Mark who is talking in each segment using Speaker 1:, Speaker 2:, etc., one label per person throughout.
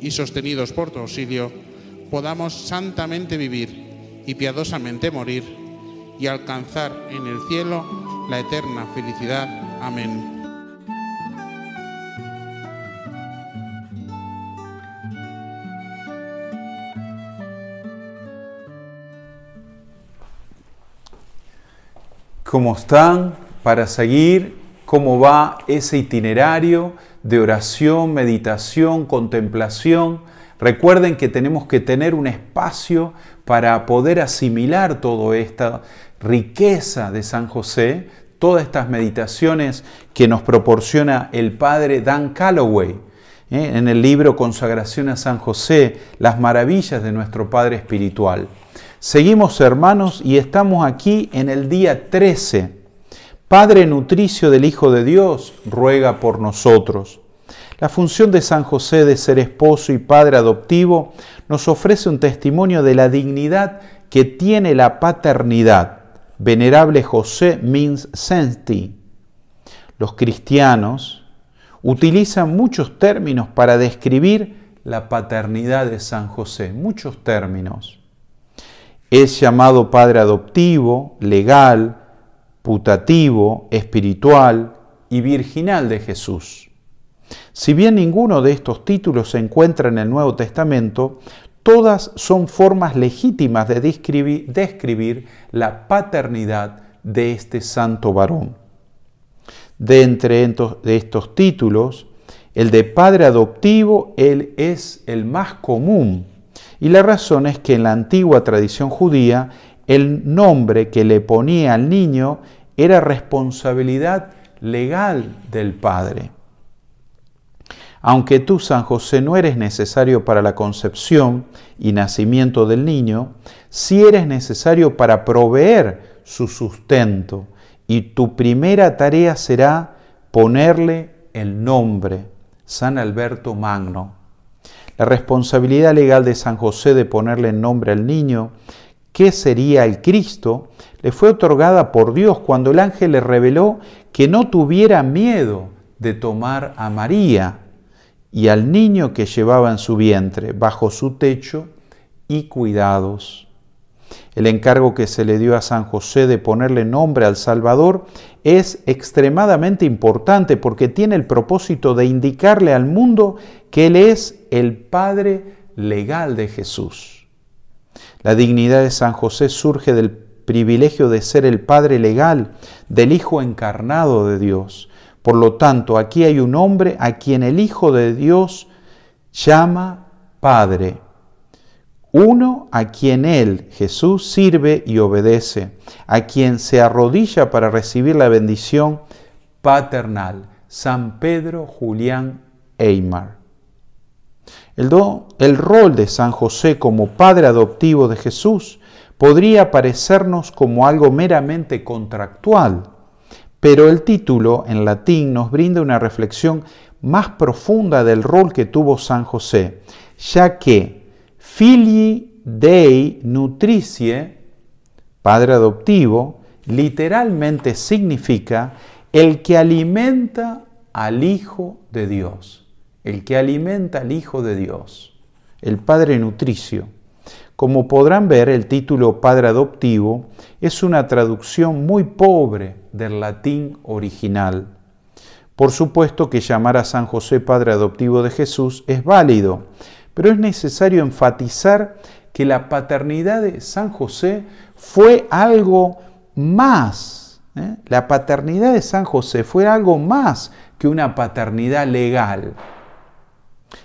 Speaker 1: y sostenidos por tu auxilio, podamos santamente vivir y piadosamente morir y alcanzar en el cielo la eterna felicidad. Amén.
Speaker 2: ¿Cómo están? Para seguir cómo va ese itinerario de oración, meditación, contemplación. Recuerden que tenemos que tener un espacio para poder asimilar toda esta riqueza de San José, todas estas meditaciones que nos proporciona el padre Dan Calloway ¿eh? en el libro Consagración a San José, las maravillas de nuestro Padre Espiritual. Seguimos hermanos y estamos aquí en el día 13. Padre nutricio del Hijo de Dios, ruega por nosotros. La función de San José de ser esposo y padre adoptivo nos ofrece un testimonio de la dignidad que tiene la paternidad. Venerable José means senti. Los cristianos utilizan muchos términos para describir la paternidad de San José, muchos términos. Es llamado padre adoptivo, legal, putativo, espiritual y virginal de Jesús. Si bien ninguno de estos títulos se encuentra en el Nuevo Testamento, todas son formas legítimas de describir, la paternidad de este santo varón. De entre estos títulos, el de padre adoptivo él es el más común y la razón es que en la antigua tradición judía el nombre que le ponía al niño era responsabilidad legal del padre. Aunque tú, San José, no eres necesario para la concepción y nacimiento del niño, sí eres necesario para proveer su sustento y tu primera tarea será ponerle el nombre, San Alberto Magno. La responsabilidad legal de San José de ponerle nombre al niño, que sería el Cristo, le fue otorgada por Dios cuando el ángel le reveló que no tuviera miedo de tomar a María y al niño que llevaba en su vientre bajo su techo y cuidados. El encargo que se le dio a San José de ponerle nombre al Salvador es extremadamente importante porque tiene el propósito de indicarle al mundo que Él es el Padre legal de Jesús. La dignidad de San José surge del privilegio de ser el Padre legal del Hijo encarnado de Dios. Por lo tanto, aquí hay un hombre a quien el Hijo de Dios llama Padre uno a quien Él, Jesús, sirve y obedece, a quien se arrodilla para recibir la bendición paternal, San Pedro Julián Eymar. El, rol de San José como padre adoptivo de Jesús podría parecernos como algo meramente contractual, pero el título en latín nos brinda una reflexión más profunda del rol que tuvo San José, ya que Filii Dei nutricie Padre adoptivo, literalmente significa el que alimenta al Hijo de Dios, el que alimenta al Hijo de Dios, el Padre nutricio. Como podrán ver, el título Padre adoptivo es una traducción muy pobre del latín original. Por supuesto que llamar a San José Padre adoptivo de Jesús es válido, pero es necesario enfatizar que la paternidad de San José fue algo más. ¿eh? La paternidad de San José fue algo más que una paternidad legal.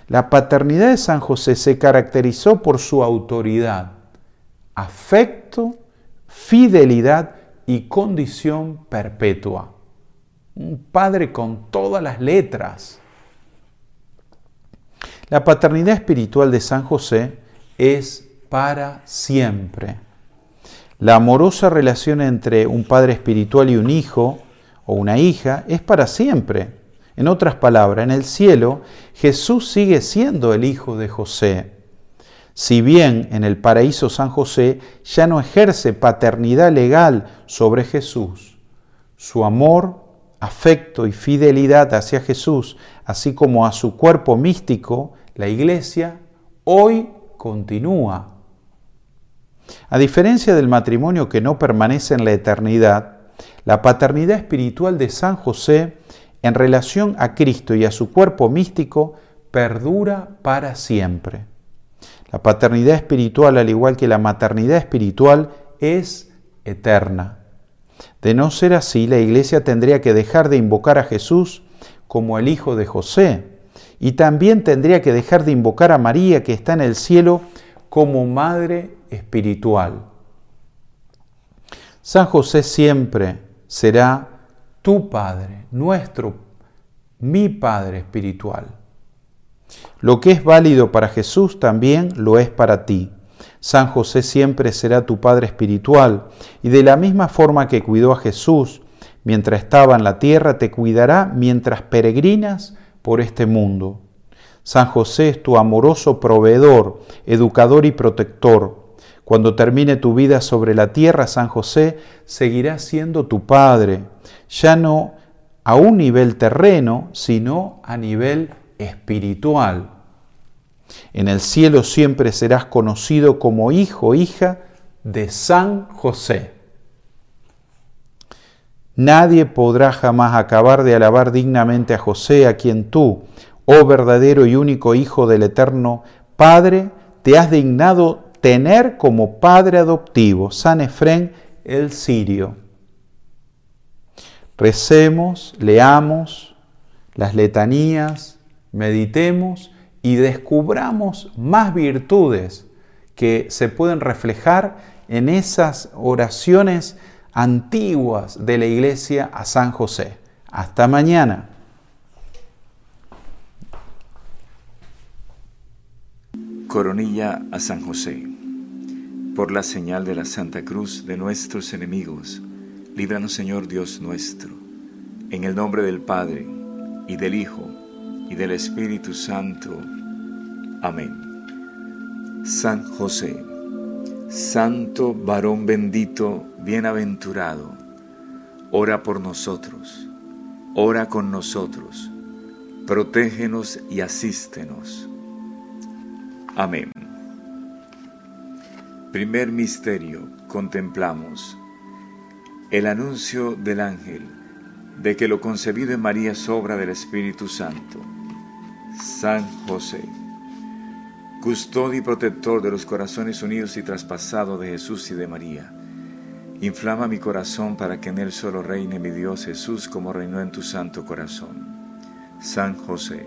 Speaker 2: La paternidad de San José se caracterizó por su autoridad, afecto, fidelidad y condición perpetua. Un padre con todas las letras. La paternidad espiritual de San José es para siempre. La amorosa relación entre un padre espiritual y un hijo o una hija es para siempre. En otras palabras, en el cielo Jesús sigue siendo el hijo de José. Si bien en el paraíso San José ya no ejerce paternidad legal sobre Jesús, su amor, afecto y fidelidad hacia Jesús, así como a su cuerpo místico, la iglesia, hoy continúa a diferencia del matrimonio que no permanece en la eternidad, la paternidad espiritual de San José en relación a Cristo y a su cuerpo místico perdura para siempre. La paternidad espiritual, al igual que la maternidad espiritual, es eterna. De no ser así, la Iglesia tendría que dejar de invocar a Jesús como el Hijo de José y también tendría que dejar de invocar a María que está en el cielo como Madre espiritual. San José siempre será tu Padre, nuestro, mi Padre espiritual. Lo que es válido para Jesús también lo es para ti. San José siempre será tu Padre espiritual y de la misma forma que cuidó a Jesús mientras estaba en la tierra, te cuidará mientras peregrinas por este mundo. San José es tu amoroso proveedor, educador y protector. Cuando termine tu vida sobre la tierra, San José seguirá siendo tu Padre, ya no a un nivel terreno, sino a nivel espiritual. En el cielo siempre serás conocido como hijo, hija de San José. Nadie podrá jamás acabar de alabar dignamente a José, a quien tú, oh verdadero y único Hijo del Eterno Padre, te has dignado tener como padre adoptivo, San Efrén el Sirio. Recemos, leamos las letanías, meditemos y descubramos más virtudes que se pueden reflejar en esas oraciones antiguas de la iglesia a San José. Hasta mañana.
Speaker 3: Coronilla a San José. Por la señal de la Santa Cruz de nuestros enemigos, líbranos Señor Dios nuestro. En el nombre del Padre, y del Hijo, y del Espíritu Santo. Amén. San José, Santo varón bendito, bienaventurado, ora por nosotros, ora con nosotros, protégenos y asístenos Amén. Primer misterio, contemplamos el anuncio del ángel de que lo concebido en María es obra del Espíritu Santo. San José, custodio y protector de los corazones unidos y traspasados de Jesús y de María, inflama mi corazón para que en él solo reine mi Dios Jesús como reinó en tu santo corazón. San José,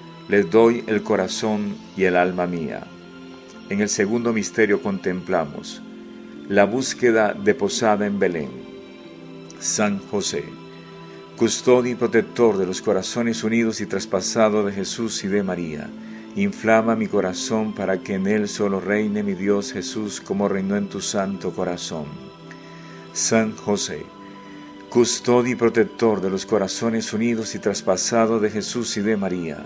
Speaker 3: les doy el corazón y el alma mía. En el segundo misterio contemplamos la búsqueda de posada en Belén. San José, custodio y protector de los corazones unidos y traspasados de Jesús y de María, inflama mi corazón para que en él solo reine mi Dios Jesús como reinó en tu santo corazón. San José, custodio y protector de los corazones unidos y traspasados de Jesús y de María,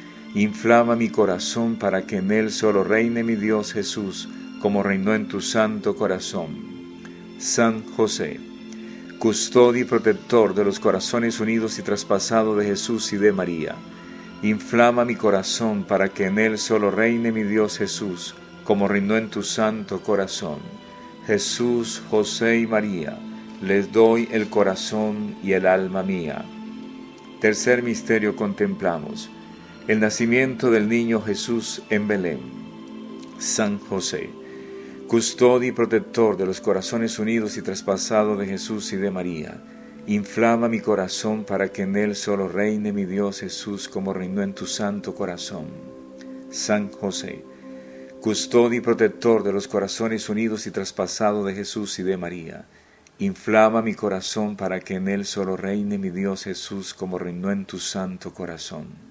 Speaker 3: inflama mi corazón para que en él solo reine mi Dios Jesús como reinó en tu santo corazón. San José, custodio y protector de los corazones unidos y traspasados de Jesús y de María, Inflama mi corazón para que en él solo reine mi Dios Jesús, como reinó en tu santo corazón. Jesús, José y María, les doy el corazón y el alma mía. Tercer misterio contemplamos. El nacimiento del niño Jesús en Belén. San José, custodio y protector de los corazones unidos y traspasados de Jesús y de María Inflama mi corazón para que en él solo reine mi Dios Jesús como reinó en tu santo corazón. San José, custodio y protector de los corazones unidos y traspasados de Jesús y de María, inflama mi corazón para que en él solo reine mi Dios Jesús como reinó en tu santo corazón.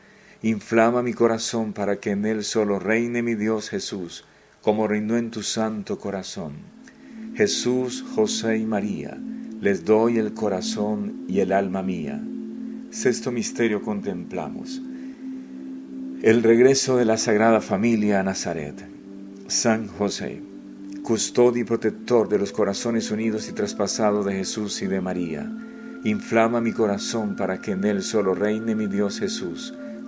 Speaker 3: Inflama mi corazón para que en él solo reine mi Dios Jesús, como reinó en tu santo corazón. Jesús, José y María, les doy el corazón y el alma mía. Sexto misterio contemplamos. El regreso de la Sagrada Familia a Nazaret. San José custodio y protector de los corazones unidos y traspasados de Jesús y de María, inflama mi corazón para que en él solo reine mi Dios Jesús,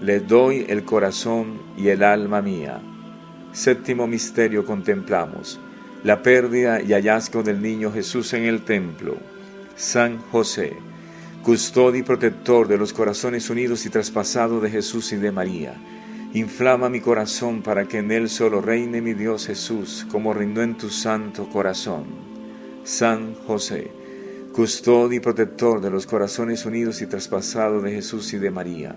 Speaker 3: le doy el corazón y el alma mía. Séptimo misterio contemplamos, la pérdida y hallazgo del niño Jesús en el templo, San José, custodio y protector de los corazones unidos y traspasados de Jesús y de María, inflama mi corazón para que en él solo reine mi Dios Jesús, como reinó en tu santo corazón. San José, custodio y protector de los corazones unidos y traspasados de Jesús y de María,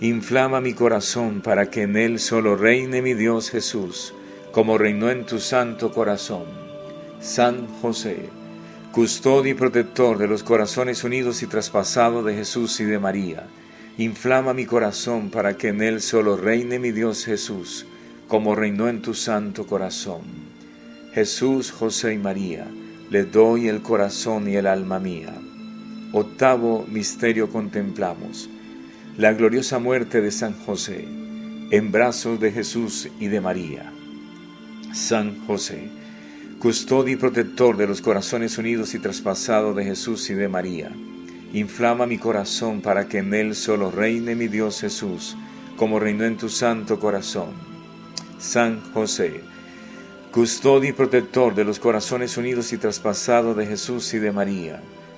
Speaker 3: inflama mi corazón para que en él solo reine mi Dios Jesús, como reinó en tu santo corazón. San José, custodio y protector de los corazones unidos y traspasados de Jesús y de María, inflama mi corazón para que en él solo reine mi Dios Jesús, como reinó en tu santo corazón. Jesús, José y María, le doy el corazón y el alma mía. Octavo misterio contemplamos, la gloriosa muerte de San José, en brazos de Jesús y de María. San José, custodio y protector de los corazones unidos y traspasados de Jesús y de María. Inflama mi corazón para que en él solo reine mi Dios Jesús, como reinó en tu santo corazón. San José, custodio y protector de los corazones unidos y traspasados de Jesús y de María.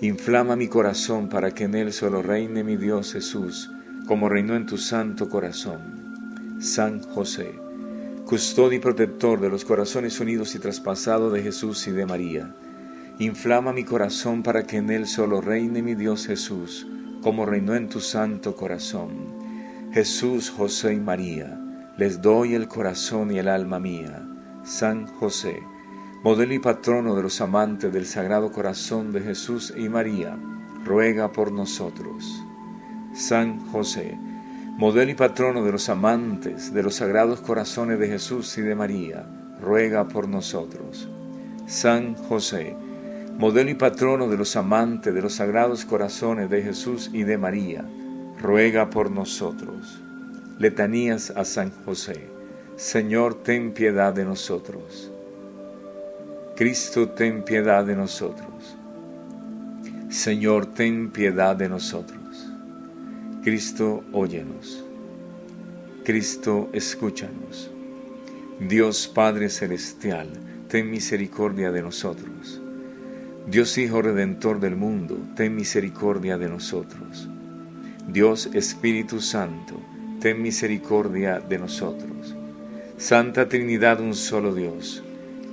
Speaker 3: Inflama mi corazón para que en él solo reine mi Dios Jesús, como reinó en tu santo corazón. San José, custodio y protector de los corazones unidos y traspasados de Jesús y de María. Inflama mi corazón para que en él solo reine mi Dios Jesús, como reinó en tu santo corazón. Jesús, José y María, les doy el corazón y el alma mía. San José, modelo y patrono de los amantes del Sagrado Corazón de Jesús y María, ruega por nosotros. San José, modelo y patrono de los amantes de los sagrados corazones de Jesús y de María, ruega por nosotros. San José, modelo y patrono de los amantes de los sagrados corazones de Jesús y de María, ruega por nosotros. Letanías a San José. Señor, ten piedad de nosotros. Cristo, ten piedad de nosotros. Señor, ten piedad de nosotros. Cristo, óyenos. Cristo, escúchanos. Dios Padre Celestial, ten misericordia de nosotros. Dios Hijo Redentor del mundo, ten misericordia de nosotros. Dios Espíritu Santo, ten misericordia de nosotros. Santa Trinidad, un solo Dios,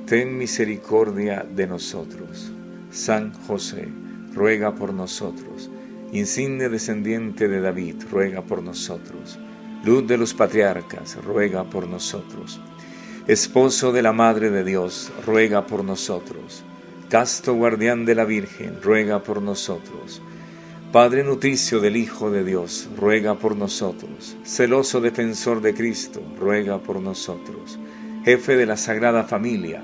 Speaker 3: ten misericordia de nosotros. San José, ruega por nosotros insigne descendiente de David, ruega por nosotros. Luz de los patriarcas, ruega por nosotros. Esposo de la Madre de Dios, ruega por nosotros. Casto guardián de la Virgen, ruega por nosotros. Padre nutricio del Hijo de Dios, ruega por nosotros. Celoso defensor de Cristo, ruega por nosotros. Jefe de la Sagrada Familia,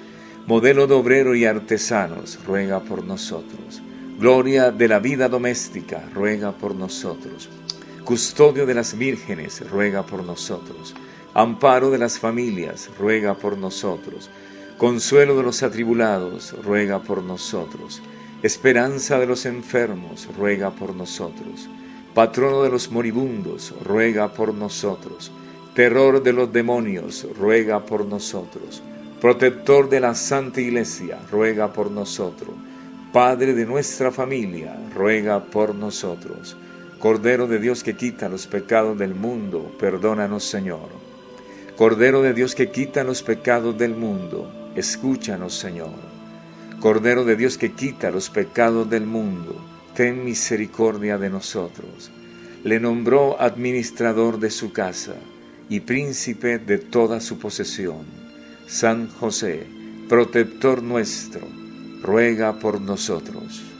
Speaker 3: Modelo de obrero y artesanos, ruega por nosotros Gloria de la vida doméstica, ruega por nosotros. Custodio de las vírgenes, ruega por nosotros. Amparo de las familias, ruega por nosotros. Consuelo de los atribulados, ruega por nosotros. Esperanza de los enfermos, ruega por nosotros. Patrono de los moribundos, ruega por nosotros. Terror de los demonios, ruega por nosotros. Protector de la Santa Iglesia, ruega por nosotros Padre de nuestra familia, ruega por nosotros. Cordero de Dios que quita los pecados del mundo, perdónanos Señor. Cordero de Dios que quita los pecados del mundo, escúchanos Señor. Cordero de Dios que quita los pecados del mundo, ten misericordia de nosotros. Le nombró administrador de su casa y príncipe de toda su posesión. San José, protector nuestro, ruega por nosotros.